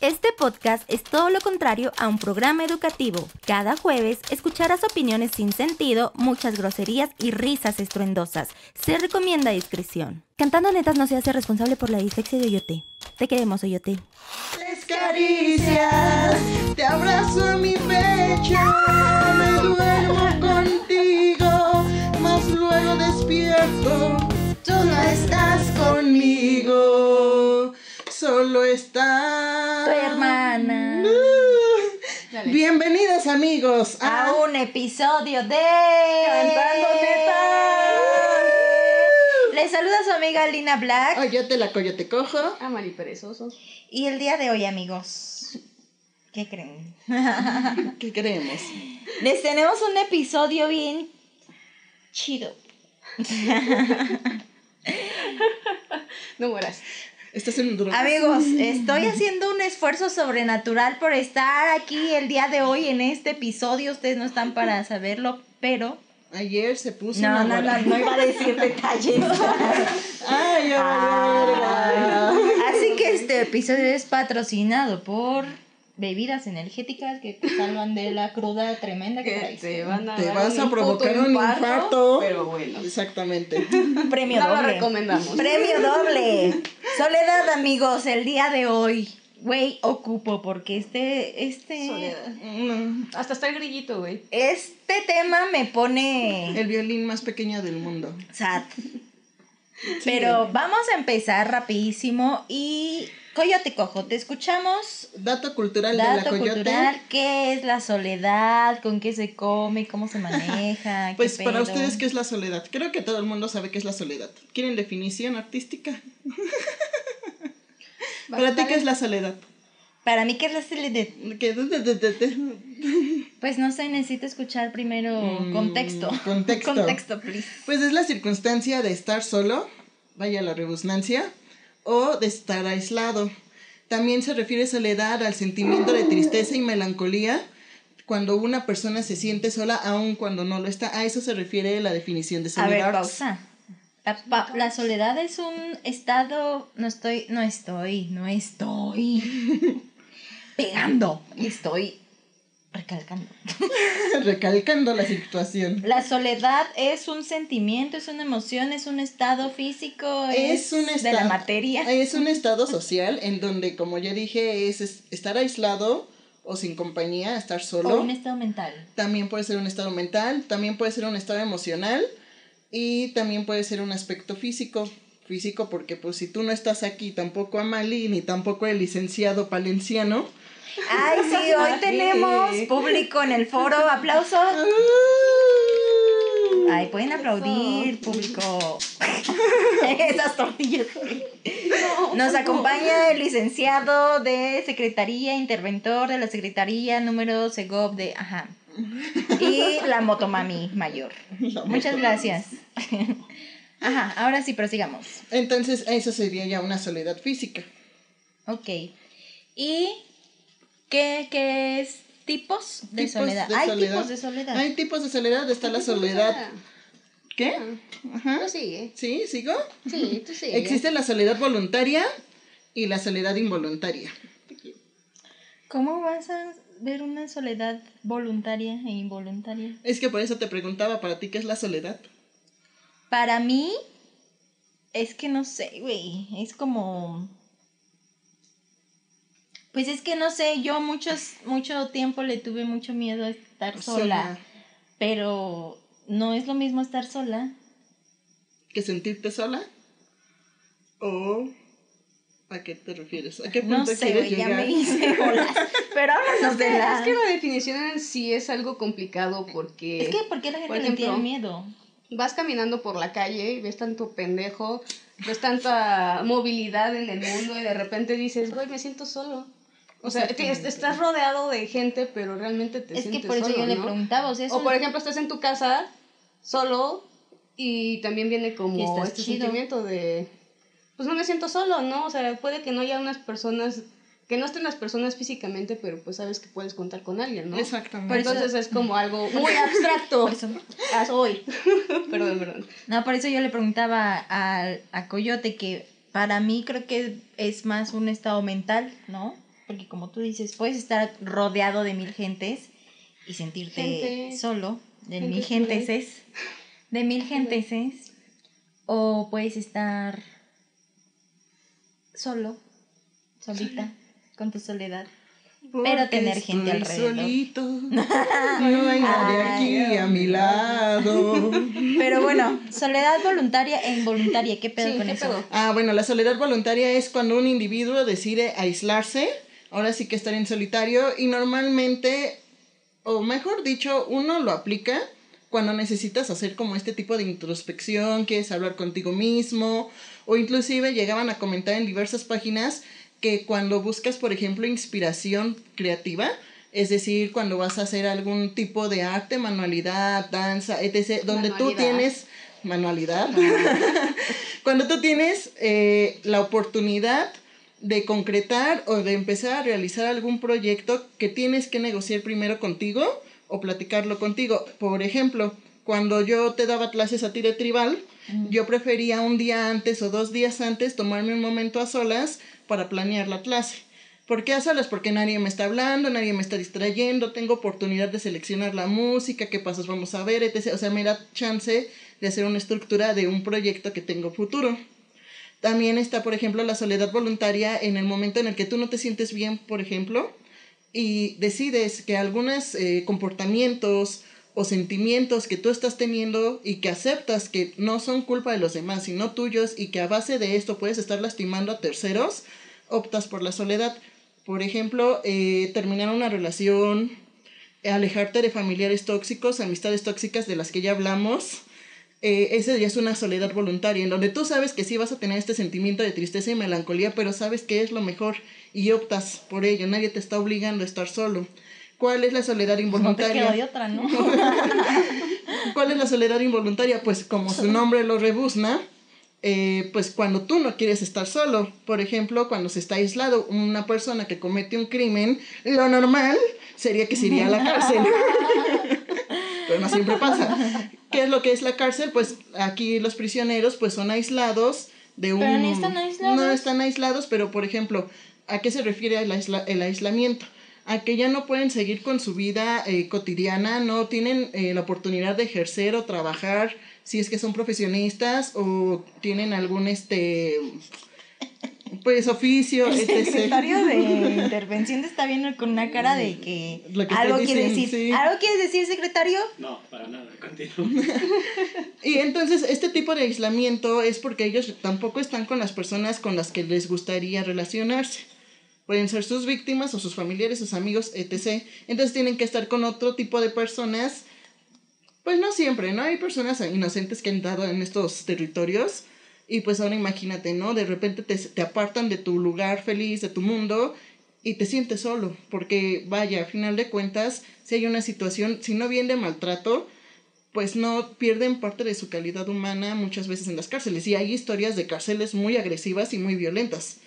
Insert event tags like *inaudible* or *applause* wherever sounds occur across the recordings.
Este podcast es todo lo contrario a un programa educativo. Cada jueves escucharás opiniones sin sentido, muchas groserías y risas estruendosas. Se recomienda discreción. Cantando netas no se hace responsable por la dislexia de Oyote. Te queremos, Oyote. Caricias, te abrazo mi pecho, me duermo contigo, mas luego despierto, tú no estás conmigo, solo está Tu hermana. Bienvenidos amigos A un episodio de... Cantando Netas. Les saluda su amiga Lina Black. Oyote la coyote cojo. Amari Perezoso. Y el día de hoy, amigos, ¿qué creen? *laughs* ¿Qué queremos? Les tenemos un episodio bien chido. *laughs* No mueras. Estás en un duro. Amigos, *laughs* estoy haciendo un esfuerzo sobrenatural por estar aquí el día de hoy en este episodio. Ustedes no están para *laughs* saberlo, pero... Ayer se puso No, una no, no, no iba a decir detalles. *laughs* Ay, valió verga. Así que este episodio es patrocinado por bebidas energéticas que te salvan de la cruda tremenda que traes. te van a Te vas a provocar un infarto. Pero bueno. Exactamente. Premio No lo doble. recomendamos. Premio doble. Soledad, amigos, el día de hoy. Güey, ocupo porque este, este, Soledad. Mm, Hasta está el grillito, güey. este tema me pone El violín más pequeño del mundo. sad. Pero vamos a empezar rapidísimo y Coyote Cojo, te escuchamos. Dato cultural de la Dato coyote. cultural, ¿qué es la soledad? ¿Con qué se come? ¿Cómo se maneja? *laughs* ¿Qué Pues para ustedes, ¿qué es la soledad? Creo que todo el mundo sabe qué es la soledad. ¿Quieren definición artística? *laughs* Para ti, ¿qué es la soledad? Para mí, ¿qué es la soledad? ¿Qué- de- de- de- de- Pues no sé, necesito escuchar primero Mm, contexto. *laughs* contexto. contexto, please. Pues es la circunstancia de estar solo, vaya la rebusnancia, o de estar aislado. También se refiere soledad al sentimiento de tristeza y melancolía cuando una persona se siente sola aun cuando no lo está. A eso se refiere la definición de A ver, soledad. pausa. La, pa- la soledad es un estado. No estoy, no estoy, no estoy *laughs* pegando. Estoy recalcando. *laughs* Recalcando la situación. La soledad es un sentimiento, es una emoción, es un estado físico, es, Es un de estado, la materia. Es un estado *laughs* social en donde, como ya dije, es, es estar aislado o sin compañía, estar solo. O un estado mental. También puede ser un estado mental, también puede ser un estado emocional y también puede ser un aspecto físico. Físico porque pues si tú no estás aquí, tampoco Amali ni tampoco el licenciado Palenciano. Ay, sí, hoy tenemos público en el foro. Aplausos. Ay, pueden aplaudir, público. *laughs* Esas tortillas. Nos acompaña el licenciado de Secretaría, interventor de la Secretaría número Segov de. Ajá. Y la motomami mayor. La Muchas motomami. gracias. Ajá, ahora sí, prosigamos. Entonces, eso sería ya una soledad física. Ok. ¿Y qué, qué es tipos de Tipos soledad? de Hay soledad. tipos de soledad. Hay tipos de soledad, está la soledad. ¿Qué? Ajá. Tú sigue. ¿Sí? ¿Sigo? Sí, tú sigue. Existe la soledad voluntaria y la soledad involuntaria. ¿Cómo vas a ver una soledad voluntaria e involuntaria? Es que por eso te preguntaba, para ti, ¿qué es la soledad? Para mí, es que no sé, güey. Es como. Pues es que no sé, yo muchos, mucho tiempo le tuve mucho miedo a estar sola. Pero no es lo mismo estar sola. ¿Que sentirte sola? ¿O a qué te refieres? ¿A qué No punto sé, quieres ya llegar? me hice *laughs* bolas. Pero háblanos de la. Es que la definición en sí es algo complicado porque Es que, ¿por qué la gente ejemplo, tiene miedo? vas caminando por la calle y ves tanto pendejo, ves tanta movilidad en el mundo y de repente dices, güey, me siento solo. O sea, estás rodeado de gente, pero realmente te Es que sientes por eso solo, yo le ¿no? preguntaba, o sea, es O un- por ejemplo, estás en tu casa solo y también viene como este chido. sentimiento de, pues no me siento solo, ¿no? O sea, puede que no haya unas personas, que no estén las personas físicamente, pero pues sabes que puedes contar con alguien, ¿no? Exactamente. Por eso- Entonces es como algo muy abstracto. Por eso- Haz hoy. *laughs* perdón, perdón. No, por eso yo le preguntaba al- a, Coyote que para mí creo que es más un estado mental, ¿no? Porque como tú dices, puedes estar rodeado de mil gentes y sentirte Gente. solo, de mil genteses, de mil genteses, o puedes estar solo, solita, con tu soledad. Pero tener gente estoy alrededor. solito. *laughs* No hay nadie aquí a mi lado. Pero bueno, soledad voluntaria e involuntaria, ¿qué pedo Sí, con ¿qué eso? pedo? Ah, bueno, la soledad voluntaria es cuando un individuo decide aislarse, ahora sí que estar en solitario, y normalmente, o mejor dicho, uno lo aplica cuando necesitas hacer como este tipo de introspección, quieres hablar contigo mismo, o inclusive llegaban a comentar en diversas páginas que cuando buscas, por ejemplo, inspiración creativa, es decir, cuando vas a hacer algún tipo de arte, manualidad, danza, etc., donde tú Manualidad. tienes manualidad, *laughs* cuando tú tienes eh, la oportunidad de concretar o de empezar a realizar algún proyecto que tienes que negociar primero contigo o platicarlo contigo. Por ejemplo, cuando yo te daba clases a ti de tribal, yo prefería un día antes o dos días antes tomarme un momento a solas para planear la clase. ¿Por qué a solas? Porque nadie me está hablando, nadie me está distrayendo, tengo oportunidad de seleccionar la música, qué pasos vamos a ver, etc. O sea, me da chance de hacer una estructura de un proyecto que tengo futuro. También está, por ejemplo, la soledad voluntaria en el momento en el que tú no te sientes bien, por ejemplo, y decides que algunos eh, comportamientos o sentimientos que tú estás teniendo y que aceptas que no son culpa de los demás, sino tuyos, y que a base de esto puedes estar lastimando a terceros, optas por la soledad. Por ejemplo, eh, terminar una relación, alejarte de familiares tóxicos, amistades tóxicas de las que ya hablamos, eh, esa ya es una soledad voluntaria, en donde tú sabes que sí vas a tener este sentimiento de tristeza y melancolía, pero sabes que es lo mejor y optas por ello, nadie te está obligando a estar solo. ¿Cuál es la soledad No te involuntaria? quedó de otra, ¿no? *laughs* ¿Cuál es la soledad involuntaria? Pues como su nombre lo rebuzna, eh, pues cuando tú no quieres estar solo. Por ejemplo, cuando se está aislado, una persona que comete un crimen, lo normal sería que se iría a la cárcel. *laughs* Pero no siempre pasa. ¿Qué es lo que es la cárcel? Pues aquí los prisioneros pues son aislados de un... Pero ni están aislados. No están aislados, pero por ejemplo, ¿a qué se refiere el, aisla- el aislamiento? A que ya no pueden seguir con su vida eh, cotidiana, no tienen eh, la oportunidad de ejercer o trabajar si es que son profesionistas o tienen algún este pues oficio, El etc. secretario de *laughs* intervención te está viendo con una cara de que, que algo quiere decir. sí. ¿Algo quieres decir, secretario? No, para nada, continúo. *laughs* Y entonces este tipo de aislamiento es porque ellos tampoco están con las personas con las que les gustaría relacionarse. Pueden ser sus víctimas o sus familiares, sus amigos, etc. Entonces tienen que estar con otro tipo de personas. Pues no siempre, ¿no? Hay personas inocentes que han dado en estos territorios. Y pues ahora imagínate, ¿no? De repente te, te apartan de tu lugar feliz, de tu mundo, y te sientes solo. Porque vaya, a final de cuentas, si hay una situación, si no bien de maltrato, pues no pierden parte de su calidad humana muchas veces en las cárceles. Y hay historias de cárceles muy agresivas y muy violentas.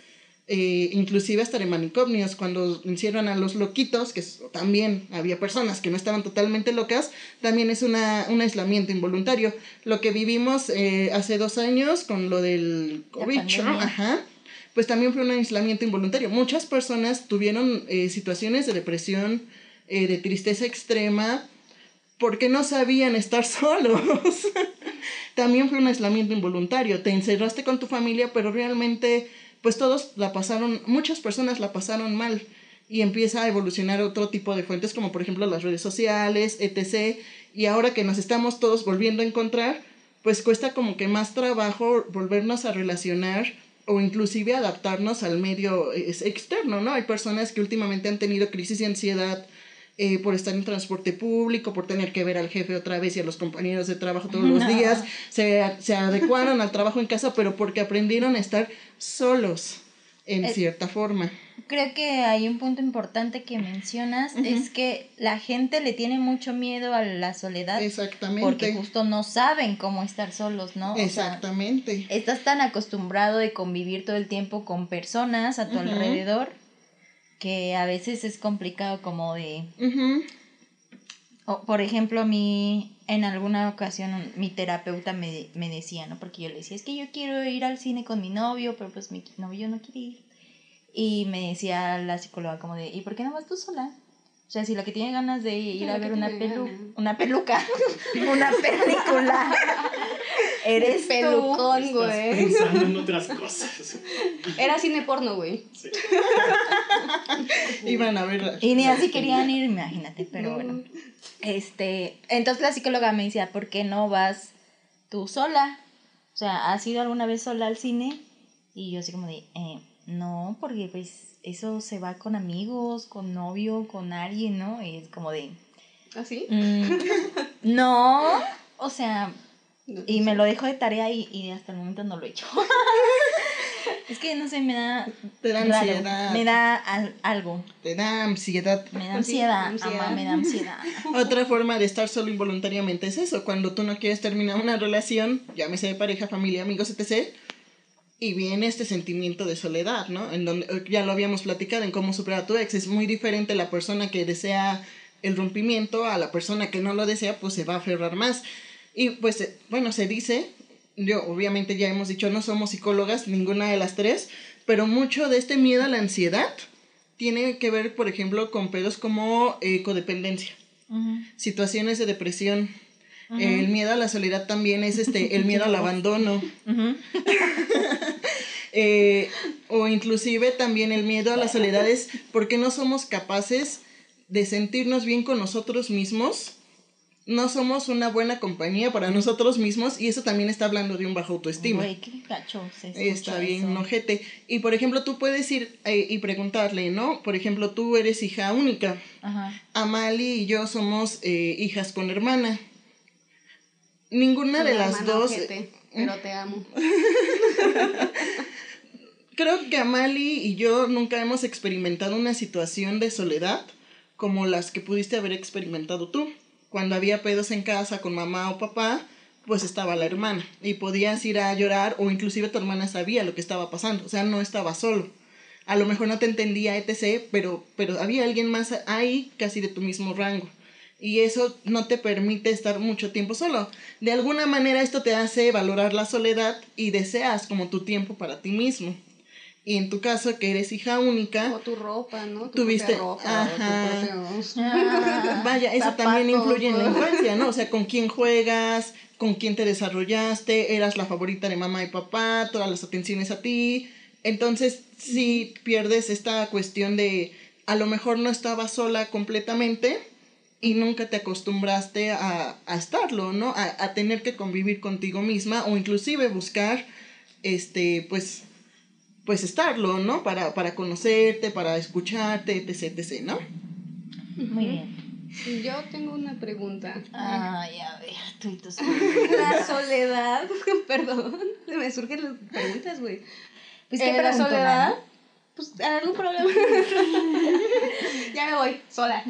Eh, inclusive hasta de manicomios, cuando hicieron a los loquitos, que también había personas que no estaban totalmente locas, también es una, un aislamiento involuntario. Lo que vivimos eh, hace dos años con lo del COVID, ajá, pues también fue un aislamiento involuntario. Muchas personas tuvieron eh, situaciones de depresión, de tristeza extrema, porque no sabían estar *laughs* solos. También fue un aislamiento involuntario. Te encerraste con tu familia, pero realmente, pues todos la pasaron, muchas personas la pasaron mal. Y empieza a evolucionar otro tipo de fuentes, como por ejemplo las redes sociales, etc. Y ahora que nos estamos todos volviendo a encontrar, pues cuesta como que más trabajo volvernos a relacionar o inclusive adaptarnos al medio eh, externo, ¿no? Hay personas que últimamente han tenido crisis de ansiedad eh, por estar en transporte público, por tener que ver al jefe otra vez y a los compañeros de trabajo todos los días, se, se adecuaron al trabajo en casa, pero porque aprendieron a estar solos en Eh, cierta forma. Creo que hay un punto importante que mencionas, es que la gente le tiene mucho miedo a la soledad Exactamente. porque justo no saben cómo estar solos, ¿no? O sea, Exactamente. estás tan acostumbrado de convivir todo el tiempo con personas a tu alrededor que a veces es complicado como de o, por ejemplo, a mí en alguna ocasión mi terapeuta me, me decía, ¿no? Porque yo le decía, es que yo quiero ir al cine con mi novio, pero pues mi novio no quiere ir. Y me decía la psicóloga como de, ¿y por qué no vas tú sola? O sea, si la que tiene ganas de ir a ver una, pelu ganas. una peluca, *laughs* una película, *laughs* eres tú. Pelucón, Estás güey. pensando en otras cosas. *laughs* Era cine porno, güey. Sí. Iban a ver. Y ni así querían ir, imagínate, pero bueno. Este, entonces la psicóloga me decía, ¿por qué no vas tú sola? O sea, ¿has ido alguna vez sola al cine? Y yo así como de, eh, no, porque pues eso se va con amigos, con novio, con alguien, ¿no? Y es como de, ¿Así? mm, *laughs* no, o sea, y me lo dejo de tarea y, y hasta el momento no lo he hecho. *laughs* es que no sé, me da, Te da raro, ansiedad. me da al- algo, Te da ansiedad. me da sí, ansiedad, me da ansiedad. *laughs* Otra forma de estar solo involuntariamente es eso, cuando tú no quieres terminar una relación, llámese de pareja, familia, amigos, etc. Y viene este sentimiento de soledad, ¿no? En donde eh, ya lo habíamos platicado en cómo superar a tu ex. Es muy diferente la persona que desea el rompimiento a la persona que no lo desea, pues se va a aferrar más. Y pues, eh, bueno, se dice, yo obviamente ya hemos dicho, no somos psicólogas, ninguna de las tres, pero mucho de este miedo a la ansiedad tiene que ver, por ejemplo, con pedos como eh, codependencia situaciones de depresión. El miedo a la soledad también es este, el miedo al abandono. *laughs* *laughs* Eh, o inclusive también el miedo a la soledad es porque no somos capaces de sentirnos bien con nosotros mismos. No somos una buena compañía para nosotros mismos y eso también está hablando de un bajo autoestima. Güey, qué gacho se Está bien, eso. ojete. Y por ejemplo, tú puedes ir eh, y preguntarle, ¿no? Por ejemplo, tú eres hija única. Ajá. Amali y yo somos eh, hijas con hermana. Ninguna de las dos. ojete, pero te amo. *laughs* Creo que Amali y yo nunca hemos experimentado una situación de soledad como las que pudiste haber experimentado tú. Cuando había pedos en casa con mamá o papá, pues estaba la hermana y podías ir a llorar o inclusive tu hermana sabía lo que estaba pasando, o sea, no estaba solo. A lo mejor no te entendía, etc., pero, pero había alguien más ahí casi de tu mismo rango. Y eso no te permite estar mucho tiempo solo. De alguna manera esto te hace valorar la soledad y deseas como tu tiempo para ti mismo. Y en tu caso, que eres hija única, O tu ropa, ¿no? Tu Tuviste- ropa, tu ajá. Ah, *laughs* Vaya, eso Zapatos, también influye en la infancia, ¿no? O sea, con quién juegas, con quién te desarrollaste, eras la favorita de mamá y papá, todas las atenciones a ti. Entonces, sí pierdes esta cuestión de a lo mejor no estabas sola completamente y nunca te acostumbraste a, a estarlo, ¿no? A, a tener que convivir contigo misma o inclusive buscar, este, pues, pues estarlo, ¿no? Para, para conocerte, para escucharte, etc, etc, ¿no? Muy bien. Yo tengo una pregunta. Ay, a ver, tú y tus La soledad, *laughs* perdón, me surgen las preguntas, güey. Pues, Eh, ¿qué la soledad, pues algún problema. *laughs* ya me voy, sola.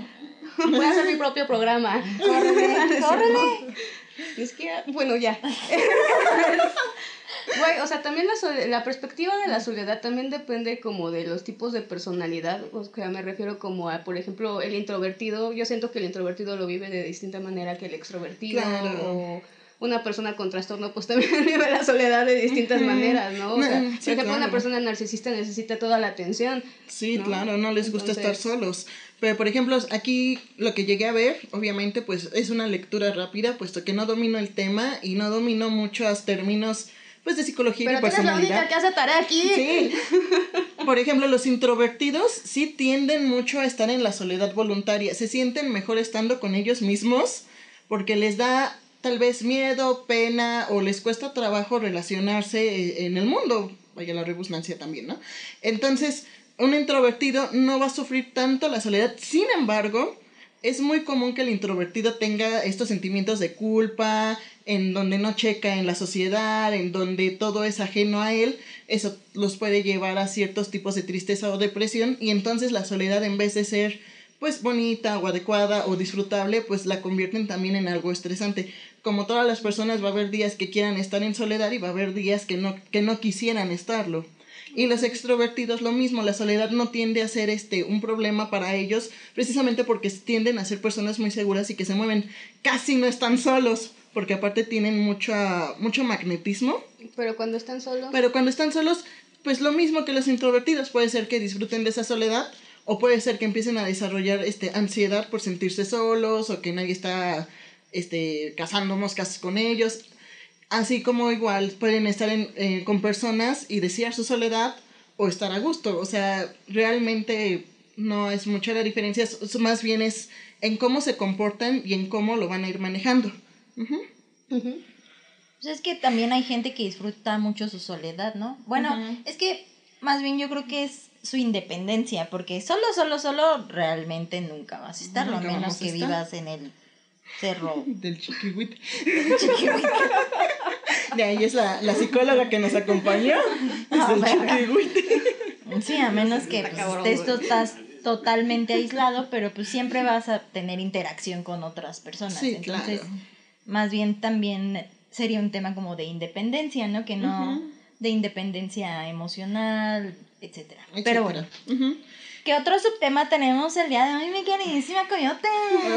*laughs* Voy a hacer mi *laughs* propio programa. Córrele, córrele. Es que, bueno, ya. *laughs* Güey, o sea, también la, la perspectiva de la soledad también depende como de los tipos de personalidad. O sea, me refiero como a, por ejemplo, el introvertido. Yo siento que el introvertido lo vive de distinta manera que el extrovertido. Claro. O una persona con trastorno, pues también vive la soledad de distintas maneras, ¿no? O sea, por sí, ejemplo, una claro. persona narcisista necesita toda la atención. Sí, ¿no? claro, no les gusta estar Entonces- solos. Pero, por ejemplo, aquí lo que llegué a ver, obviamente, pues es una lectura rápida, puesto que no domino el tema y no domino muchos términos, pues, de psicología y Pero la personalidad. única que hace tarea aquí. Sí. *laughs* Por ejemplo, los introvertidos sí tienden mucho a estar en la soledad voluntaria. Se sienten mejor estando con ellos mismos porque les da tal vez miedo, pena o les cuesta trabajo relacionarse eh, en el mundo. Vaya la rebusnancia también, ¿no? Entonces, un introvertido no va a sufrir tanto la soledad. Sin embargo, es muy común que el introvertido tenga estos sentimientos de culpa, en donde no checa en la sociedad, en donde todo es ajeno a él, eso los puede llevar a ciertos tipos de tristeza o depresión y entonces la soledad en vez de ser pues bonita o adecuada o disfrutable, pues la convierten también en algo estresante. Como todas las personas va a haber días que quieran estar en soledad y va a haber días que no, que no quisieran estarlo. Y los extrovertidos lo mismo, la soledad no tiende a ser este un problema para ellos, precisamente porque tienden a ser personas muy seguras y que se mueven, casi no están solos, porque aparte tienen mucha, mucho magnetismo, Pero cuando están solos. pero cuando están solos pues lo mismo que los introvertidos, puede ser que disfruten de esa soledad o puede ser que empiecen a desarrollar este ansiedad por sentirse solos o que nadie está este cazando moscas con ellos. Así como igual pueden estar en, eh, con personas y desear su soledad o estar a gusto. O sea, realmente no es mucha la diferencia, más bien es en cómo se comportan y en cómo lo van a ir manejando. Pues es que también hay gente que disfruta mucho su soledad, ¿no? Bueno, es que más bien yo creo que es su independencia, porque solo, solo, solo realmente nunca vas a estar, Nunca menos que estar. vivas en el cerro *laughs* Del chiquihuite. Chiquihuite. De ahí es la, la psicóloga que nos acompañó. Ah, Es el verga. chiquihuite. Sí, a menos que pues, cabrón, estés totalmente aislado, pero pues siempre vas a tener interacción con otras personas. Sí, Entonces, claro. más bien también sería un tema como de independencia, ¿no? Que no de independencia emocional, etcétera. Pero bueno. ¿Qué otro subtema tenemos el día de hoy, mi queridísima Coyote?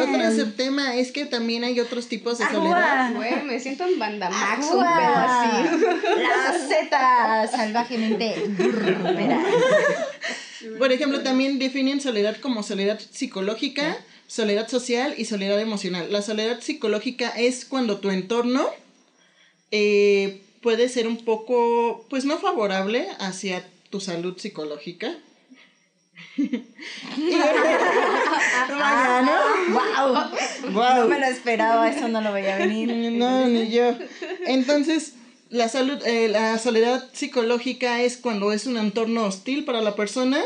Otro subtema es que también hay otros tipos de soledad. Güey, me siento en Bandamax un Ajua. pedo así. La Z salvajemente. Por ejemplo, también definen soledad como soledad psicológica, soledad social y soledad emocional. La soledad psicológica es cuando tu entorno eh, puede ser un poco, pues no favorable hacia tu salud psicológica. Vaya, ¿no? ¡Wow! Guau. No me lo esperaba, eso no lo veía venir. No, ni yo. Entonces, la salud, eh, la soledad psicológica es cuando es un entorno hostil para la persona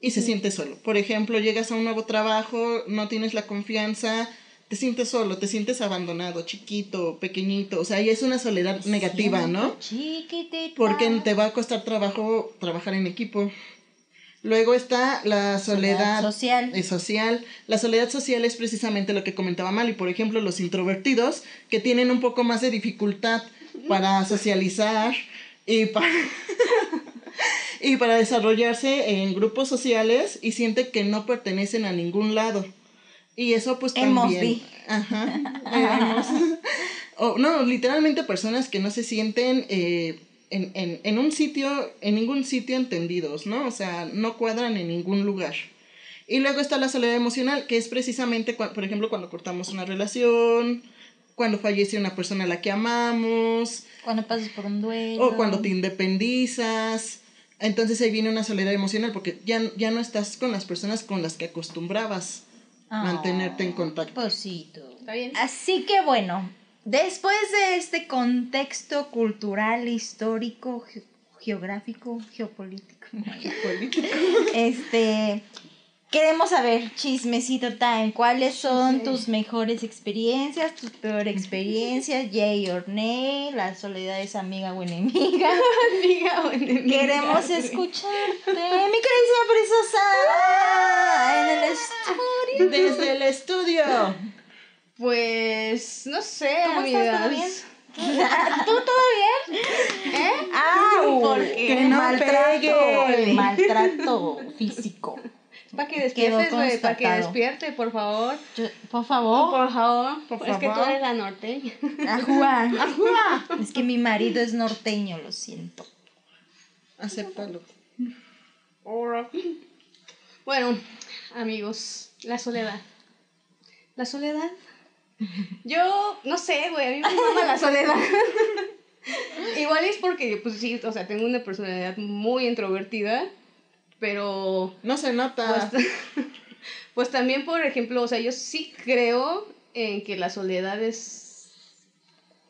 y se siente solo. Por ejemplo, llegas a un nuevo trabajo, no tienes la confianza, te sientes solo, te sientes abandonado, chiquito, pequeñito. O sea, ahí es una soledad negativa, ¿no? Porque te va a costar trabajo trabajar en equipo. Luego está la soledad, Soledad social. eh, social. La soledad social es precisamente lo que comentaba Mali. Por ejemplo, los introvertidos que tienen un poco más de dificultad para socializar y para, *laughs* y para desarrollarse en grupos sociales y sienten que no pertenecen a ningún lado. Y eso pues también... Ajá. *laughs* O, no, literalmente personas que no se sienten eh, en, en, en un sitio, en ningún sitio entendidos, ¿no? O sea, no cuadran en ningún lugar. Y luego está la soledad emocional, que es precisamente, cua- por ejemplo, cuando cortamos una relación, cuando fallece una persona a la que amamos, Cuando pasas por un duelo. o cuando te independizas. Entonces ahí viene una soledad emocional, porque ya, ya no estás con las personas con las que acostumbrabas Ah, mantenerte en contacto. Posito. ¿Está bien? Así que bueno, después de este contexto cultural, histórico, ge- geográfico, geopolítico, *laughs* este, queremos saber, chismecito time, ¿cuáles son tus mejores experiencias, tus peores experiencias, *laughs* yay or nay, la soledad es amiga o enemiga? *laughs* Amiga o enemiga, Queremos escucharte, mi queridísima preciosa, en el estudio. Desde el estudio. Pues, no sé, ¿Cómo estás? ¿Todo bien? amigas. *laughs* ¿Tú todo bien? ¿Eh? ¡Ah! *laughs* Porque el no maltrato, pegue. el maltrato físico. Para que despiertes, güey, para que despierte, por favor. Yo- por favor. Por favor. Por es que tú eres la norteña. Ajua. *laughs* Es que mi marido es norteño, lo siento. Acéptalo. Bueno, amigos, la soledad. La soledad. Yo, no sé, güey, a mí me mama la soledad. *laughs* Igual es porque, pues sí, o sea, tengo una personalidad muy introvertida, pero No se nota. pues, *laughs* pues también, por ejemplo, o sea, yo sí creo en que la soledad es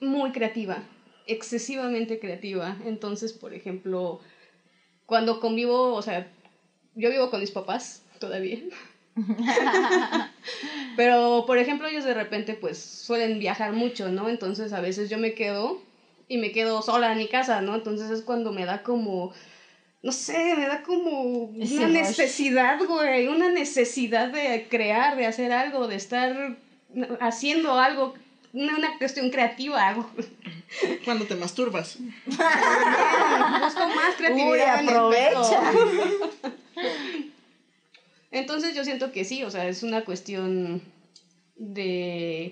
muy creativa, excesivamente creativa. Entonces, por ejemplo, cuando convivo, o sea, yo vivo con mis papás todavía. *laughs* Pero, por ejemplo, ellos de repente pues suelen viajar mucho, ¿no? Entonces a veces yo me quedo y me quedo sola en mi casa, ¿no? Entonces es cuando me da como, no sé, me da como Ese una rush. necesidad, güey, una necesidad de crear, de hacer algo, de estar haciendo algo, una, una cuestión creativa. *laughs* Cuando te masturbas. *laughs* Busco más creatividad. en el aprovecha. Entonces yo siento que sí, o sea, es una cuestión de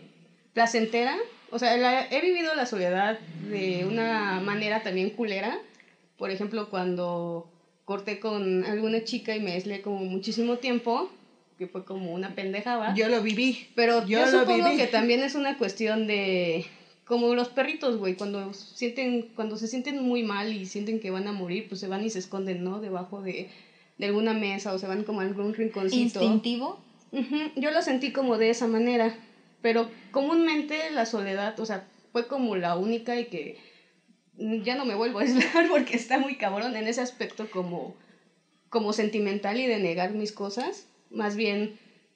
placentera. O sea, la- he vivido la soledad de una manera también culera, por ejemplo, cuando corté con alguna chica y me aislé como muchísimo tiempo, que fue como una pendejada. Yo lo viví. Pero yo, Yo supongo viví. que también es una cuestión de como los perritos, güey, cuando sienten cuando se sienten muy mal y sienten que van a morir, pues se van y se esconden, ¿no? Debajo de, de alguna mesa o se van como a algún rinconcito. Instintivo. Ujú, Yo lo sentí como de esa manera, pero comúnmente la soledad, o sea, fue como la única y que ya no me vuelvo a aislar *laughs* porque está muy cabrón en ese aspecto como, como sentimental y de negar mis cosas. Más bien,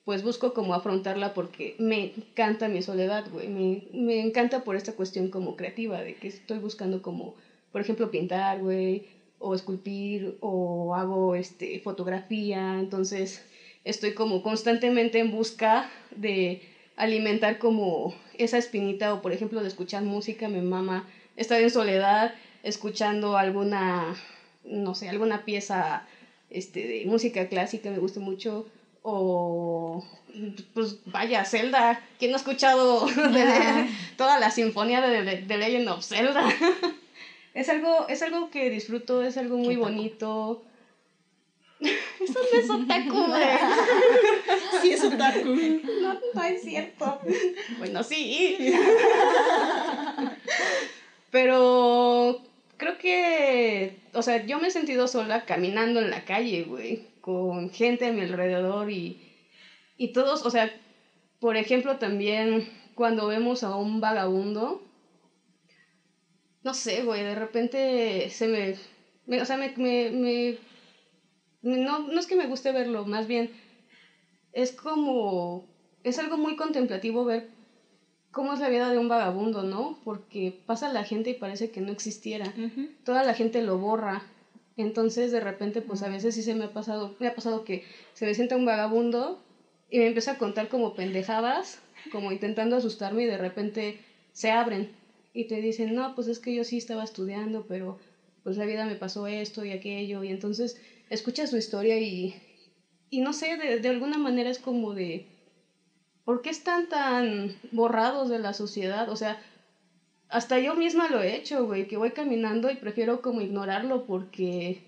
pues busco como afrontarla porque me encanta mi soledad, güey. Me, me encanta por esta cuestión como creativa, de que estoy buscando como, por ejemplo, pintar, güey, o esculpir, o hago este, fotografía. Entonces, estoy como constantemente en busca de alimentar como esa espinita o por ejemplo de escuchar música, me mama estar en soledad escuchando alguna, no sé, alguna pieza este, de música clásica, me gusta mucho, o pues vaya, Zelda, ¿quién no ha escuchado *laughs* de- *laughs* toda la sinfonía de, de, de Legend of Zelda? *laughs* es, algo, es algo que disfruto, es algo muy bonito. Eso *laughs* no es otaku, güey. *laughs* Sí, es otaku. No, no es cierto. Bueno, sí. Pero creo que, o sea, yo me he sentido sola caminando en la calle, güey, con gente a mi alrededor y, y todos, o sea, por ejemplo, también cuando vemos a un vagabundo, no sé, güey, de repente se me, me- o sea, me, me, me- no, no es que me guste verlo, más bien es como, es algo muy contemplativo ver cómo es la vida de un vagabundo, ¿no? Porque pasa la gente y parece que no existiera. Toda la gente lo borra. Entonces, de repente, pues a veces sí se me ha pasado, me ha pasado que se me sienta un vagabundo y me empieza a contar como pendejadas, como intentando asustarme y de repente se abren y te dicen, no, pues es que yo sí estaba estudiando, pero pues la vida me pasó esto y aquello y entonces escuchas su historia y, y no sé, de, de alguna manera es como de, ¿por qué están tan borrados de la sociedad? O sea, hasta yo misma lo he hecho, güey, que voy caminando y prefiero como ignorarlo porque,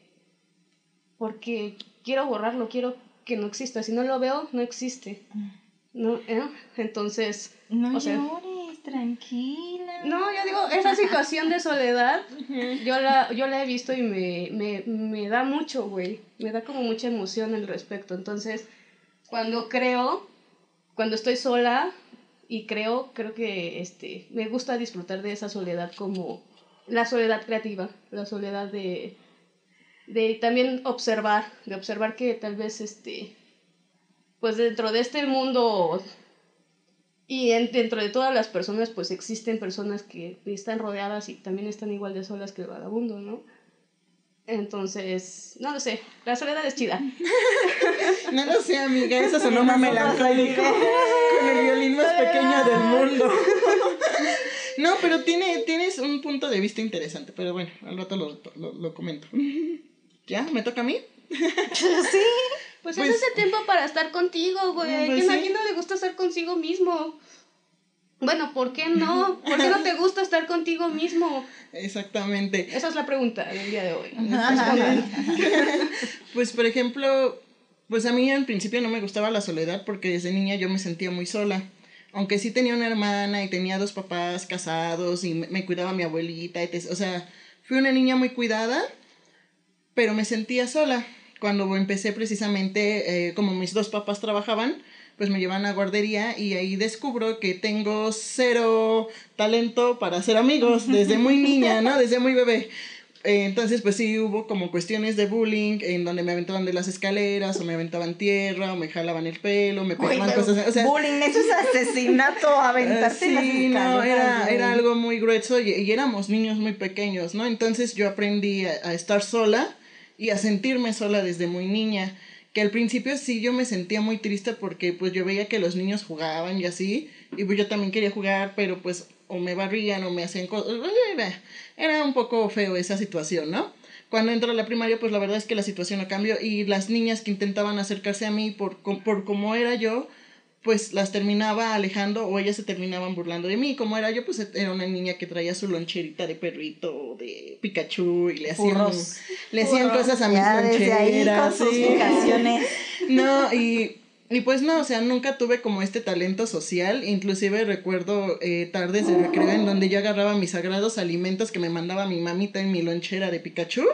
porque quiero borrarlo, quiero que no exista. Si no lo veo, no existe. ¿No? ¿Eh? Entonces, No o sea, llores, tranquila. no, yo digo, esa situación de soledad, yo la, yo la he visto y me, me, me da mucho, güey. Me da como mucha emoción al respecto. Entonces, cuando creo, cuando estoy sola y creo, creo que este, me gusta disfrutar de esa soledad como la soledad creativa, la soledad de, de también observar, de observar que tal vez este, pues dentro de este mundo y en- dentro de todas las personas, pues existen personas que están rodeadas y también están igual de solas que el vagabundo, ¿no? Entonces, no lo sé, la soledad es chida. *laughs* No lo sé, amiga, eso sonó más *laughs* melancólico. Con el violín más pequeño del mundo. *laughs* No, pero tiene, tienes un punto de vista interesante, pero bueno, al rato lo, lo, lo comento. ¿Ya? ¿Me toca a mí? sí. Pues, Pues- es ese tiempo para estar contigo, güey. Pues ¿Quién, ¿A quién no le gusta estar consigo mismo? Bueno, ¿por qué no? ¿Por qué no te gusta estar contigo mismo? Exactamente. Esa es la pregunta del día de hoy. *laughs* Pues, por ejemplo, pues a mí al principio no me gustaba la soledad porque desde niña yo me sentía muy sola. Aunque sí tenía una hermana y tenía dos papás casados y me, cuidaba mi abuelita, etc. o sea, fui una niña muy cuidada, pero me sentía sola. Cuando empecé precisamente, eh, como mis dos papás trabajaban, pues me llevan a guardería y ahí descubro que tengo cero talento para hacer amigos desde muy *laughs* niña, ¿no? Desde muy bebé. Eh, entonces, pues sí, hubo como cuestiones de bullying en donde me aventaban de las escaleras, o me aventaban tierra, o me jalaban el pelo, me pegaban cosas. O sea, bullying, eso es asesinato, *laughs* aventarse en las sí, no, era, algo muy grueso y, y éramos niños muy pequeños, ¿no? Entonces yo aprendí a, a estar sola y a sentirme sola desde muy niña. Que al principio sí yo me sentía muy triste porque pues yo veía que los niños jugaban y así, y pues yo también quería jugar, pero pues o me barrían o me hacían cosas. Era un poco feo esa situación, ¿no? Cuando entro a la primaria, pues la verdad es que la situación no cambió y las niñas que intentaban acercarse a mí por, por cómo era yo, pues las terminaba alejando o ellas se terminaban burlando de mí. Como era yo, pues era una niña que traía su loncherita de perrito, de Pikachu y le hacían, Furros. le hacían Furros, cosas a mis ya desde ahí con loncheras. sus sí. *laughs* No, y, y pues no, o sea, nunca tuve como este talento social. Inclusive recuerdo eh, tardes de recreo en donde yo agarraba mis sagrados alimentos que me mandaba mi mamita en mi lonchera de Pikachu.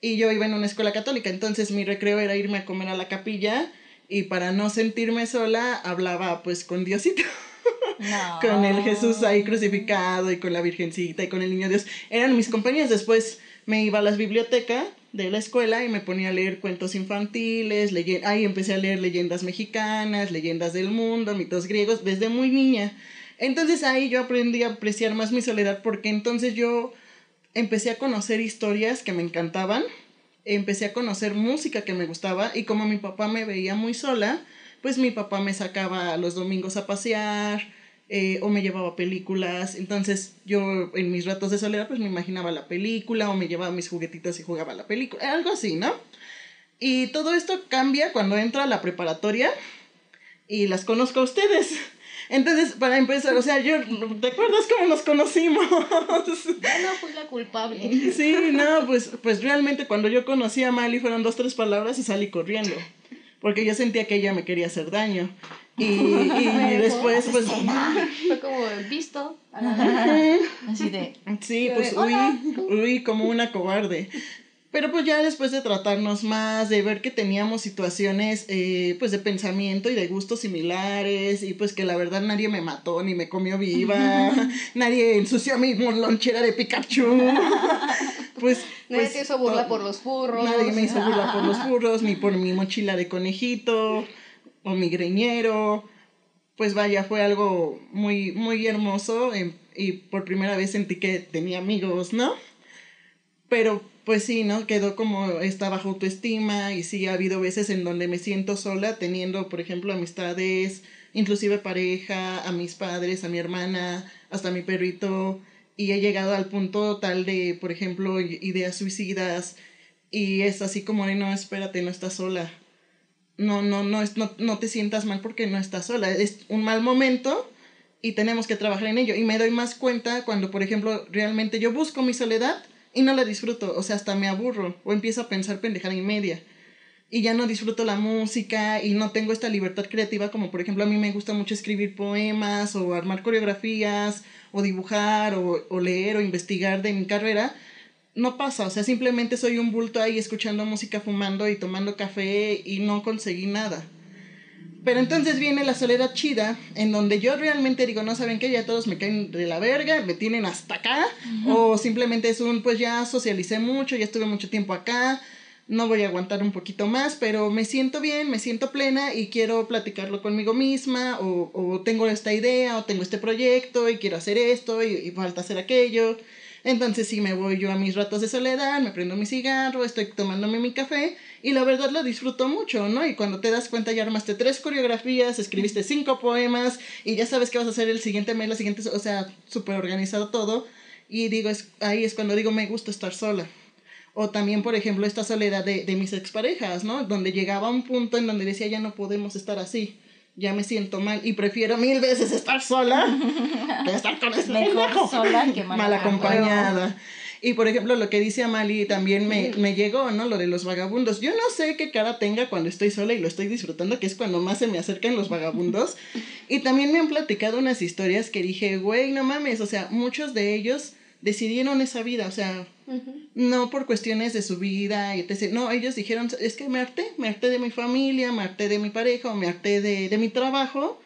Y yo iba en una escuela católica, entonces mi recreo era irme a comer a la capilla. Y para no sentirme sola, hablaba pues con Diosito. No. *laughs* con el Jesús ahí crucificado y con la Virgencita y con el Niño Dios. Eran mis compañeros. Después me iba a las bibliotecas de la escuela y me ponía a leer cuentos infantiles, leye- ahí empecé a leer leyendas mexicanas, leyendas del mundo, mitos griegos, desde muy niña. Entonces ahí yo aprendí a apreciar más mi soledad porque entonces yo empecé a conocer historias que me encantaban, empecé a conocer música que me gustaba y como mi papá me veía muy sola, pues mi papá me sacaba los domingos a pasear eh, o me llevaba películas. Entonces yo en mis ratos de soledad pues me imaginaba la película o me llevaba mis juguetitos y jugaba la película, algo así, ¿no? Y todo esto cambia cuando entro a la preparatoria y las conozco a ustedes. Entonces, para empezar, o sea, yo, ¿te acuerdas cómo nos conocimos? Ya no fui la culpable. Sí, no, pues, pues realmente cuando yo conocí a Mali fueron dos, tres palabras y salí corriendo. Porque yo sentía que ella me quería hacer daño. Y, y *laughs* después, pues, Fue como visto. a la- Así de. sí, pues huí, huí como una cobarde. Pero pues ya después de tratarnos más, de ver que teníamos situaciones eh, pues de pensamiento y de gustos similares y pues que la verdad nadie me mató ni me comió viva, *laughs* nadie ensució mi lonchera de Pikachu. *laughs* Pues, Nadie pues, te hizo burla por los furros. Nadie me hizo burla por los *laughs* furros, ni por mi mochila de conejito, o mi greñero. Pues vaya, fue algo muy, muy hermoso em, y por primera vez sentí que tenía amigos, ¿no? Pero pues sí, ¿no? Quedó como esta baja autoestima y sí ha habido veces en donde me siento sola teniendo, por ejemplo, amistades, inclusive pareja, a mis padres, a mi hermana, hasta a mi perrito y he llegado al punto tal de, por ejemplo, ideas suicidas y es así como no, espérate, no estás sola. No, no, no, es, no, no te sientas mal porque no estás sola. Es un mal momento y tenemos que trabajar en ello. Y me doy más cuenta cuando, por ejemplo, realmente yo busco mi soledad y no la disfruto. O sea, hasta me aburro o empiezo a pensar pendejada y media. Y ya no disfruto la música y no tengo esta libertad creativa como, por ejemplo, a mí me gusta mucho escribir poemas o armar coreografías o dibujar o, o leer o investigar de mi carrera no pasa, o sea, simplemente soy un bulto ahí escuchando música, fumando y tomando café y no conseguí nada. Pero entonces viene la soledad chida, en donde yo realmente digo, no saben qué, ya todos me caen de la verga, me tienen hasta acá, o simplemente es un, pues ya socialicé mucho, ya estuve mucho tiempo acá, no voy a aguantar un poquito más, pero me siento bien, me siento plena y quiero platicarlo conmigo misma, o, o tengo esta idea, o tengo este proyecto, y quiero hacer esto, y, y falta hacer aquello. Entonces sí me voy yo a mis ratos de soledad, me prendo mi cigarro, estoy tomándome mi café y la verdad lo disfruto mucho, ¿no? Y cuando te das cuenta ya armaste tres coreografías, escribiste cinco poemas y ya sabes qué vas a hacer el siguiente mes, la siguiente, o sea, súper organizado todo. Y digo, es, ahí es cuando digo, me gusta estar sola. O también, por ejemplo, esta soledad de, de mis exparejas, ¿no? Donde llegaba un punto en donde decía, ya no podemos estar así, ya me siento mal y prefiero mil veces estar sola *laughs* que estar con este Mejor pendejo sola que mal mal acompañada. Y por ejemplo, lo que dice Amali también me, me llegó, ¿no? Lo de los vagabundos. Yo no sé qué cara tenga cuando estoy sola y lo estoy disfrutando, que es cuando más se me acercan los vagabundos. *laughs* Y también me han platicado unas historias que dije, güey, no mames, o sea, muchos de ellos decidieron esa vida, o sea, no por cuestiones de su vida y etc. No, ellos dijeron, es que me harté, me harté de mi familia, me harté de mi pareja o me harté de, de mi trabajo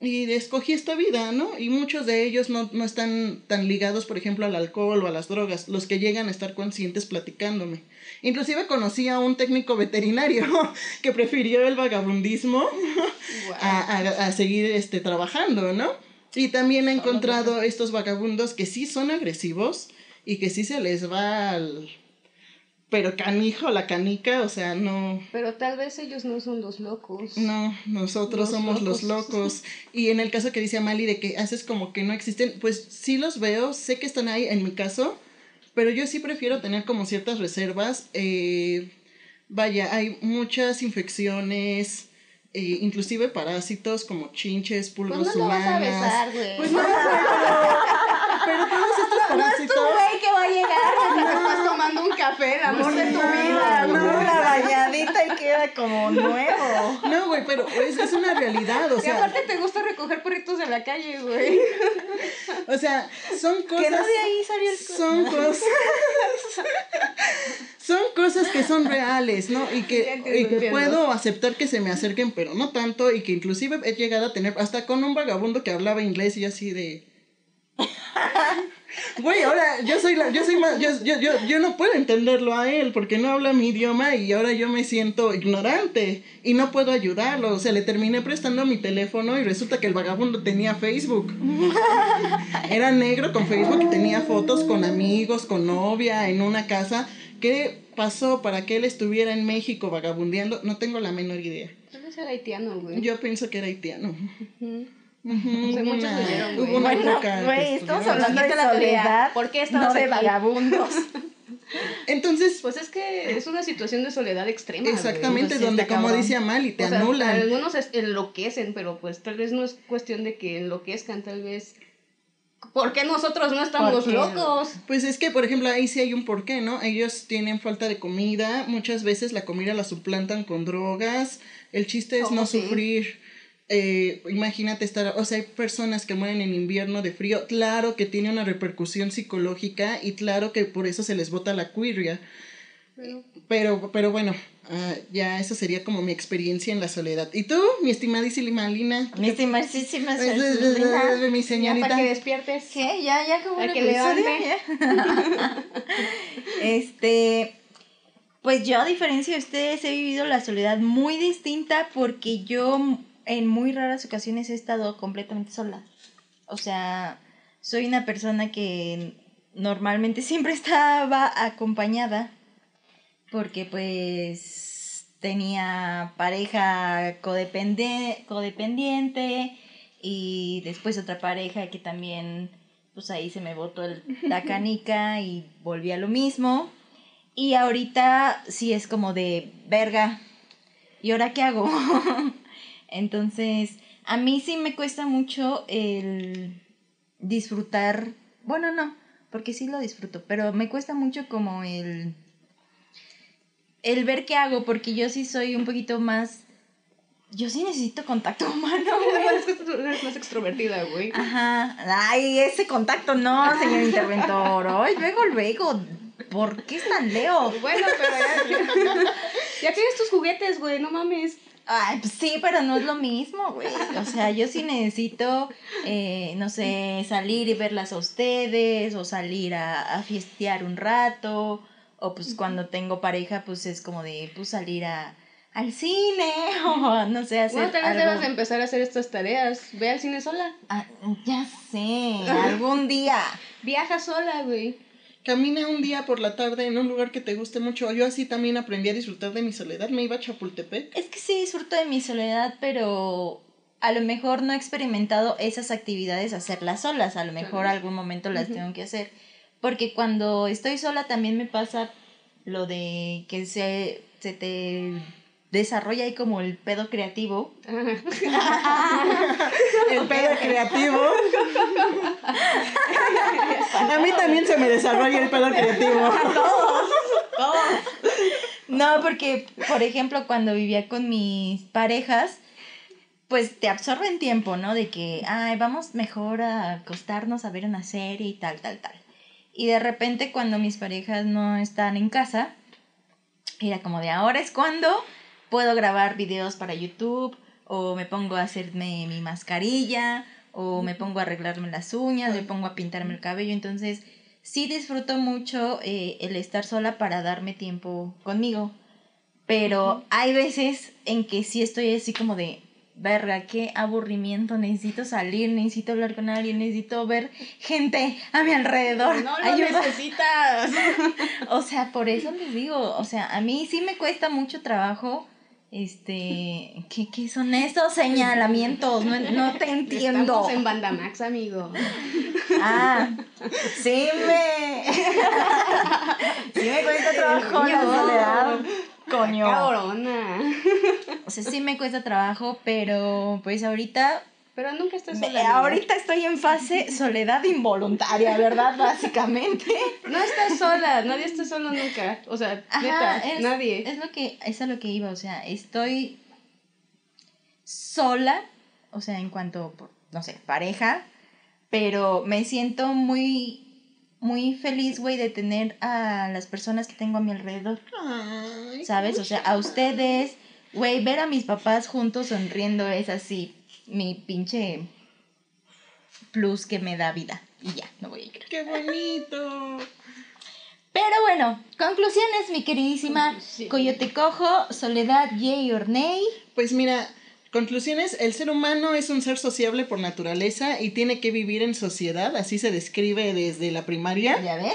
y escogí esta vida, ¿no? Y muchos de ellos no, no están tan ligados, por ejemplo, al alcohol o a las drogas, los que llegan a estar conscientes platicándome. Inclusive conocí a un técnico veterinario *laughs* que prefirió el vagabundismo *laughs* a, a, a seguir este, trabajando, ¿no? Y también he encontrado estos vagabundos que sí son agresivos y que sí se les va al... Pero canijo, la canica, o sea, no... Pero tal vez ellos no son los locos. No, nosotros Los somos los locos. Y en el caso que dice Amali de que haces como que no existen, pues sí los veo, sé que están ahí en mi caso, pero yo sí prefiero tener como ciertas reservas. eh, vaya, hay muchas infecciones, eh, inclusive parásitos como chinches, Pues pulgas no lo vas a humanas. besar, güey. Pues no, pero, pero todos estos *laughs* parásitos. güey que va a llegar. Te estás tomando un café, el amor de tu vida, no, güey. Una bañadita y queda como nuevo. No, güey, pero es, es una realidad, o Y sea, aparte te gusta recoger perritos de la calle, güey. *laughs* o sea, son cosas Que no de ahí salió el son *laughs* cosas son cosas que son reales, ¿no? Y que, y que puedo aceptar que se me acerquen, pero no tanto, y que inclusive he llegado a tener, hasta con un vagabundo que hablaba inglés y así de... Güey, ahora yo soy la, yo soy más, yo, yo, yo, yo no puedo entenderlo a él porque no habla mi idioma y ahora yo me siento ignorante y no puedo ayudarlo. O sea, le terminé prestando mi teléfono y resulta que el vagabundo tenía Facebook. *laughs* Era negro con Facebook y tenía fotos con amigos, con novia, en una casa. ¿Qué pasó para que él estuviera en México vagabundeando? No tengo la menor idea. Tal vez era haitiano, güey. Yo pienso que era haitiano. Sé, hubo muchos una- huyeron, güey. hubo una Bueno, época que güey, estamos hablando de la soledad. ¿Por qué estabas no de aquí? vagabundos. *laughs* Entonces, Pues es que es una situación de soledad extrema. exactamente, donde como cabrón. dice Amali, te O sea, anulan. algunos enloquecen, pero pues tal vez no es cuestión de que enloquezcan, tal vez. ¿Por qué nosotros no estamos locos? Pues es que, por ejemplo, ahí sí hay un porqué, ¿no? Ellos tienen falta de comida, muchas veces la comida la suplantan con drogas, el chiste es Oh, no sí. sufrir. Eh, imagínate estar, o sea, hay personas que mueren en invierno de frío, claro que tiene una repercusión psicológica y claro que por eso se les bota la cuirria. Pero, pero bueno, ah, ya esa sería como mi experiencia en la soledad. ¿Y tú, mi estimadísima Lina? Mi estimadísima Mi Celina. señorita. Ya para que despiertes. ¿Qué? Ya, ya como Para el que levante. *laughs* este, pues yo a diferencia de ustedes he vivido la soledad muy distinta porque yo en muy raras ocasiones he estado completamente sola. O sea, soy una persona que normalmente *laughs* siempre estaba acompañada porque pues tenía pareja codepende- codependiente y después otra pareja que también pues ahí se me botó el- la *laughs* canica y volví a lo mismo y ahorita sí es como de verga y ahora qué hago *laughs* entonces a mí sí me cuesta mucho el disfrutar bueno no porque sí lo disfruto pero me cuesta mucho como el el ver qué hago, porque yo sí soy un poquito más. Yo sí necesito contacto *laughs* humano, güey. Eres más extrovertida, güey. Ajá. Ay, ese contacto no, señor interventor. Ay, luego, luego. ¿Por qué es tan leo? Bueno, pero ya, ya tienes tus juguetes, güey, no mames. Ay, pues sí, pero no es lo mismo, güey. O sea, yo sí necesito, eh, no sé, salir y verlas a ustedes, o salir a, a fiestear un rato, o pues cuando tengo pareja, pues es como de, pues salir a, al cine, *laughs* o no sé, hacer Bueno, tal vez algo. debas de empezar a hacer estas tareas. Ve al cine sola. Ah, ya sé, algún día. Viaja sola, güey. Camina un día por la tarde en un lugar que te guste mucho. Yo así también aprendí a disfrutar de mi soledad. Me iba a Chapultepec. Es que sí disfruto de mi soledad, pero a lo mejor no he experimentado esas actividades hacerlas solas. A lo mejor Claro. algún momento las tengo que hacer. Porque cuando estoy sola también me pasa lo de que se, se te desarrolla ahí como el pedo creativo. *laughs* El pedo creativo. *laughs* A mí también se me desarrolla el pedo creativo. *laughs* No, porque, por ejemplo, cuando vivía con mis parejas, pues te absorben tiempo, ¿no? De que, ay, vamos mejor a acostarnos a ver una serie y tal, tal, tal. Y de repente cuando mis parejas no están en casa, era como de ahora es cuando puedo grabar videos para YouTube, o me pongo a hacerme mi mascarilla, o me pongo a arreglarme las uñas, me pongo a pintarme el cabello. Entonces, sí disfruto mucho eh, el estar sola para darme tiempo conmigo. Pero hay veces en que sí estoy así como de, verga, qué aburrimiento, necesito salir, necesito hablar con alguien, necesito ver gente a mi alrededor. No lo Ayuda. necesitas. *laughs* O sea, por eso les digo, o sea, a mí sí me cuesta mucho trabajo, este, ¿qué, qué son esos señalamientos? No, no te entiendo. Estamos en Bandamax, amigo. Ah, sí me... *laughs* sí me cuesta trabajo la No. soledad. coño. Cabrona. O sea, sí me cuesta trabajo, pero pues ahorita Pero nunca estás Me- sola. amiga. ahorita estoy en fase *laughs* soledad involuntaria, ¿verdad? Básicamente. No estás sola, nadie está solo nunca. O sea, neta, es, nadie. Es lo que, es a lo que iba, o sea, estoy sola, o sea, en cuanto, por, no sé, pareja, pero me siento muy, muy feliz, güey, de tener a las personas que tengo a mi alrededor, Ay, ¿sabes? O sea, a ustedes, güey, ver a mis papás juntos sonriendo es así, mi pinche plus que me da vida. Y ya, no voy a ir. qué bonito. Pero bueno, conclusiones, mi queridísima Conclusiones. Coyote Cojo, Soledad, Yay or Nay. Pues mira, conclusiones, el ser humano es un ser sociable por naturaleza y tiene que vivir en sociedad, así se describe desde la primaria. ¿Ya ves?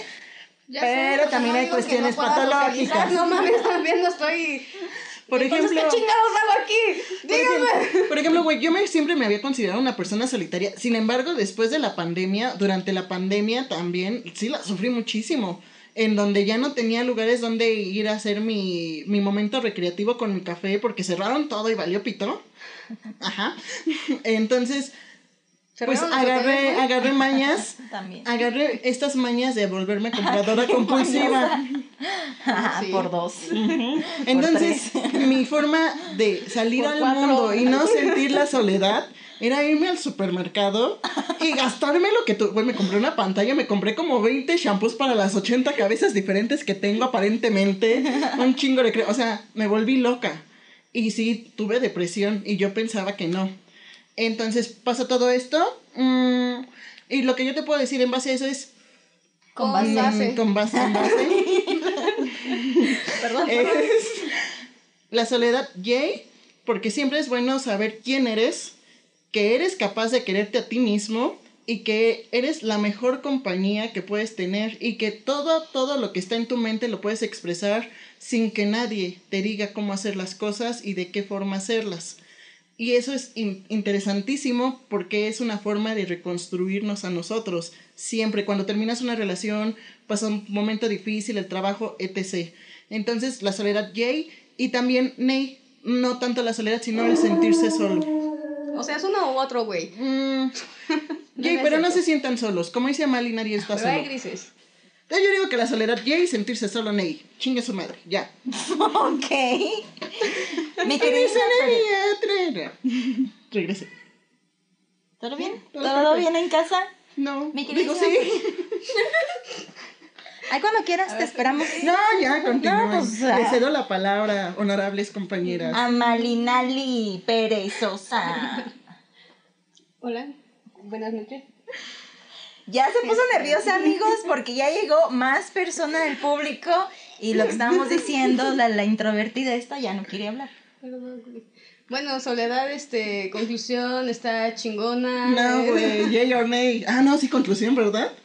Ya Pero también hay cuestiones patológicas. No mames, también no estoy. Por Entonces, ejemplo, ¿qué chingados hago aquí? Dígame. por ejemplo, güey, yo me, siempre me había considerado una persona solitaria. Sin embargo, después de la pandemia, durante la pandemia también, sí la sufrí muchísimo. En donde ya no tenía lugares donde ir a hacer mi, mi momento recreativo con mi café porque cerraron todo y valió pito. Ajá. *laughs* Entonces, pues agarré, agarré mañas *laughs* También. Agarré estas mañas de volverme compradora *laughs* compulsiva. Sí. Por dos. Entonces, *laughs* mi forma de salir Por al cuatro. mundo y no sentir la soledad era irme al supermercado y gastarme lo que tú. Güey, me compré una pantalla, me compré como 20 shampoos para las 80 cabezas diferentes que tengo aparentemente. Un chingo de. O sea, me volví loca. Y sí, tuve depresión y yo pensaba que no. Entonces pasa todo esto. mm, y lo que yo te puedo decir en base a eso es. Con mm, base. Con base, en base. *laughs* Perdón. es la soledad Jay, porque siempre es bueno saber quién eres, que eres capaz de quererte a ti mismo y que eres la mejor compañía que puedes tener y que todo, todo lo que está en tu mente lo puedes expresar sin que nadie te diga cómo hacer las cosas y de qué forma hacerlas. Y eso es in- interesantísimo porque es una forma de reconstruirnos a nosotros. Siempre, cuando terminas una relación, pasa un momento difícil, el trabajo, etc. Entonces, la soledad Jay y también Ney, no tanto la soledad, sino el sentirse solo. O sea, es uno u otro, güey. Mm, *laughs* pero no se sientan solos. Como dice Mali, nadie está Pero hay grises. Yo digo que la soledad Jay y sentirse solo Ney. Chingue su madre, ya. ok. *laughs* Mi queridísima. Regrese. ¿Todo bien? Todo ¿Todo perfecto. bien en casa? No, Mi digo sí. *laughs* Ay, cuando quieras, te esperamos. No, ya, continúen. No, pues. Le cedo la palabra, honorables compañeras. A Malinali perezosa. Hola, buenas noches. Ya se puso nerviosa, amigos, porque ya llegó más persona del público y lo que estábamos *laughs* diciendo, la, la introvertida esta ya no quiere hablar. Bueno, Soledad, este, conclusión, está chingona. No, güey, yay or nay. Ah, no, sí, conclusión, ¿verdad? *laughs*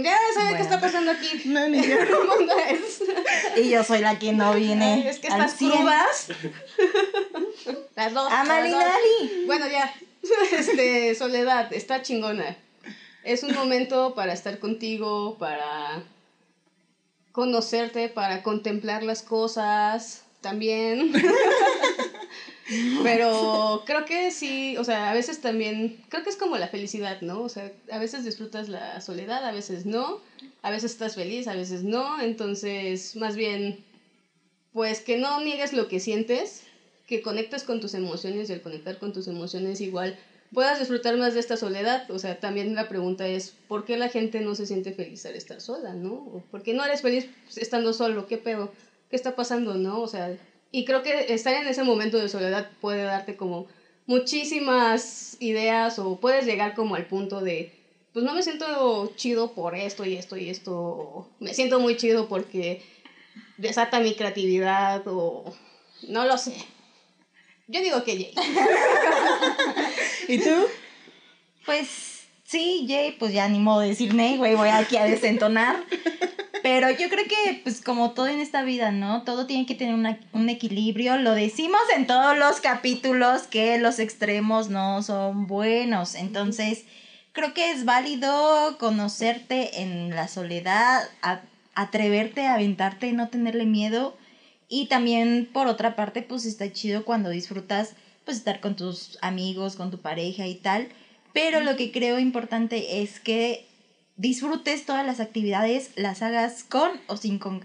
Ya sabes Bueno. qué está pasando aquí. No, ni yo. *laughs* ¿Qué mundo es? Y yo soy la que no viene. Ay, es que estas 100. crudas. Las dos. A las Malinali. dos. Bueno, ya. *laughs* Este, Soledad, está chingona. Es un momento para estar contigo, para conocerte, para contemplar las cosas también. *laughs* Pero creo que sí, o sea, a veces también, creo que es como la felicidad, ¿no? O sea, a veces disfrutas la soledad, a veces no, a veces estás feliz, a veces no, entonces más bien, pues que no niegues lo que sientes, que conectes con tus emociones y al conectar con tus emociones igual puedas disfrutar más de esta soledad. O sea, también la pregunta es, ¿por qué la gente no se siente feliz al estar sola, no? ¿O ¿Por qué no eres feliz estando solo? ¿Qué pedo? ¿Qué está pasando, no? O sea, y creo que estar en ese momento de soledad puede darte como muchísimas ideas o puedes llegar como al punto de, pues no me siento chido por esto y esto y esto, o me siento muy chido porque desata mi creatividad o no lo sé. Yo digo que Jay. *laughs* ¿Y tú? Pues sí, Jay, pues ya ni modo de decir ney, güey, voy aquí a desentonar. Pero yo creo que, pues como todo en esta vida, ¿no? Todo tiene que tener una- un equilibrio. Lo decimos en todos los capítulos que los extremos no son buenos. Entonces, creo que es válido conocerte en la soledad, a- atreverte a aventarte, no tenerle miedo. Y también, por otra parte, pues está chido cuando disfrutas, pues estar con tus amigos, con tu pareja y tal. Pero lo que creo importante es que disfrutes todas las actividades, las hagas con o sin, con,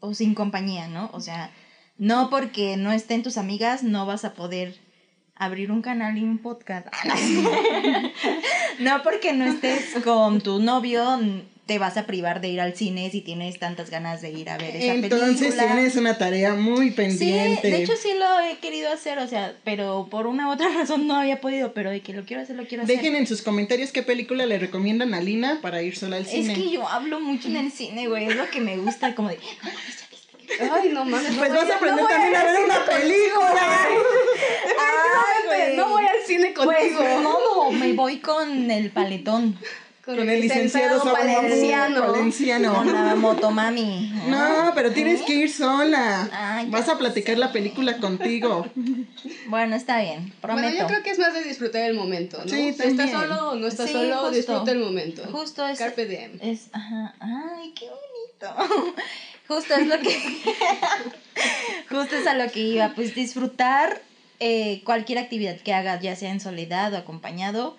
o sin compañía, ¿no? O sea, no porque no estén tus amigas, no vas a poder abrir un canal y un podcast. *laughs* *laughs* no porque no estés con tu novio, te vas a privar de ir al cine si tienes tantas ganas de ir a ver esa Entonces película. tienes una tarea muy pendiente. Sí, de hecho sí lo he querido hacer, o sea, pero por una u otra *laughs* razón no había podido, pero de que lo quiero hacer, lo quiero hacer. Dejen en sus comentarios qué película le recomiendan a Lina para ir sola al Es cine. que yo hablo mucho en el cine, güey, es lo que me gusta, como de... Ay, no mames. Pues no vas a aprender no también a ver una película. Ay, güey. No voy al cine Pues contigo. de modo, me voy con el paletón, Con el licenciado Valenciano. Valenciano. Valenciano. con la motomami. No, pero tienes que ir sola. Vas a platicar la película contigo. Bueno, está bien, prometo. Bueno, yo creo que es más de disfrutar el momento, ¿no? Sí, si estás solo o no estás Sí, solo, justo. disfruta el momento. Justo es... Carpe diem. Es, ajá, ay, qué bonito. *laughs* Justo es lo que, *laughs* justo es a lo que iba, pues disfrutar eh, cualquier actividad que hagas, ya sea en soledad o acompañado,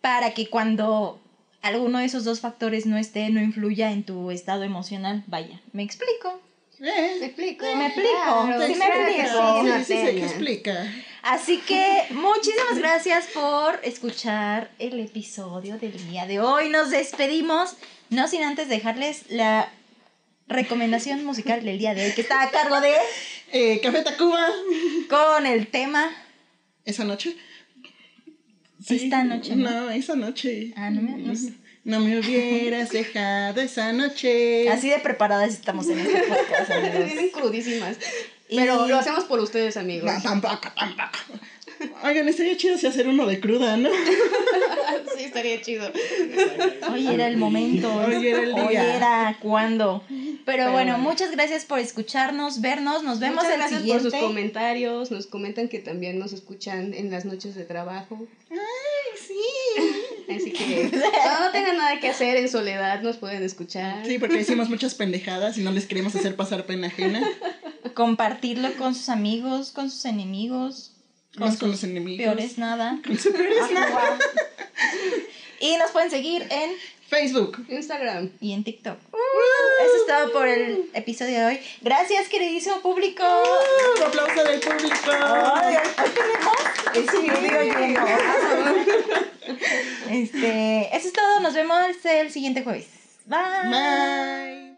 para que cuando alguno de esos dos factores no esté, no influya en tu estado emocional. Vaya, ¿me explico? ¿Me Eh, explico? Me explico, Claro, sí me claro que explico. sí, sí, sí, sé que Natalia. explica. Así que muchísimas gracias por escuchar el episodio del día de hoy. Nos despedimos, no sin antes dejarles la recomendación musical del día de hoy, que está a cargo de Eh, Café Tacuba. con el tema. ¿Esa noche? Esta noche, ¿no? No, esa noche. Ah, no me- no sé. No me hubieras *laughs* dejado esa noche. Así de preparadas estamos en este podcast. *laughs* Vienen crudísimas. Y- Pero lo hacemos por ustedes, amigos. No, tampoco, tampoco. Oigan, estaría chido si hacer uno de cruda, ¿no? *laughs* sí, estaría chido. Hoy era el momento. Hoy era el Hoy día. era cuando. Pero, Pero bueno, bueno. muchas gracias por escucharnos, vernos. Nos vemos Muchas el gracias siguiente. por sus comentarios. Nos comentan que también nos escuchan en las noches de trabajo. Ay, sí. Así que cuando no tengan nada que hacer en soledad, nos pueden escuchar. Sí, porque decimos muchas pendejadas y no les queremos hacer pasar pena ajena. compartirlo con sus amigos, con sus enemigos, Más con los enemigos. peores nada. *laughs* Con sus peores nada. *laughs* Y nos pueden seguir en Facebook. Instagram. y en TikTok. Eso es todo por el episodio de hoy. Gracias, queridísimo público. Un aplauso del público. Ay, hoy tenemos el estudio lleno. Este, eso es todo. Nos vemos el siguiente jueves. Bye. Bye.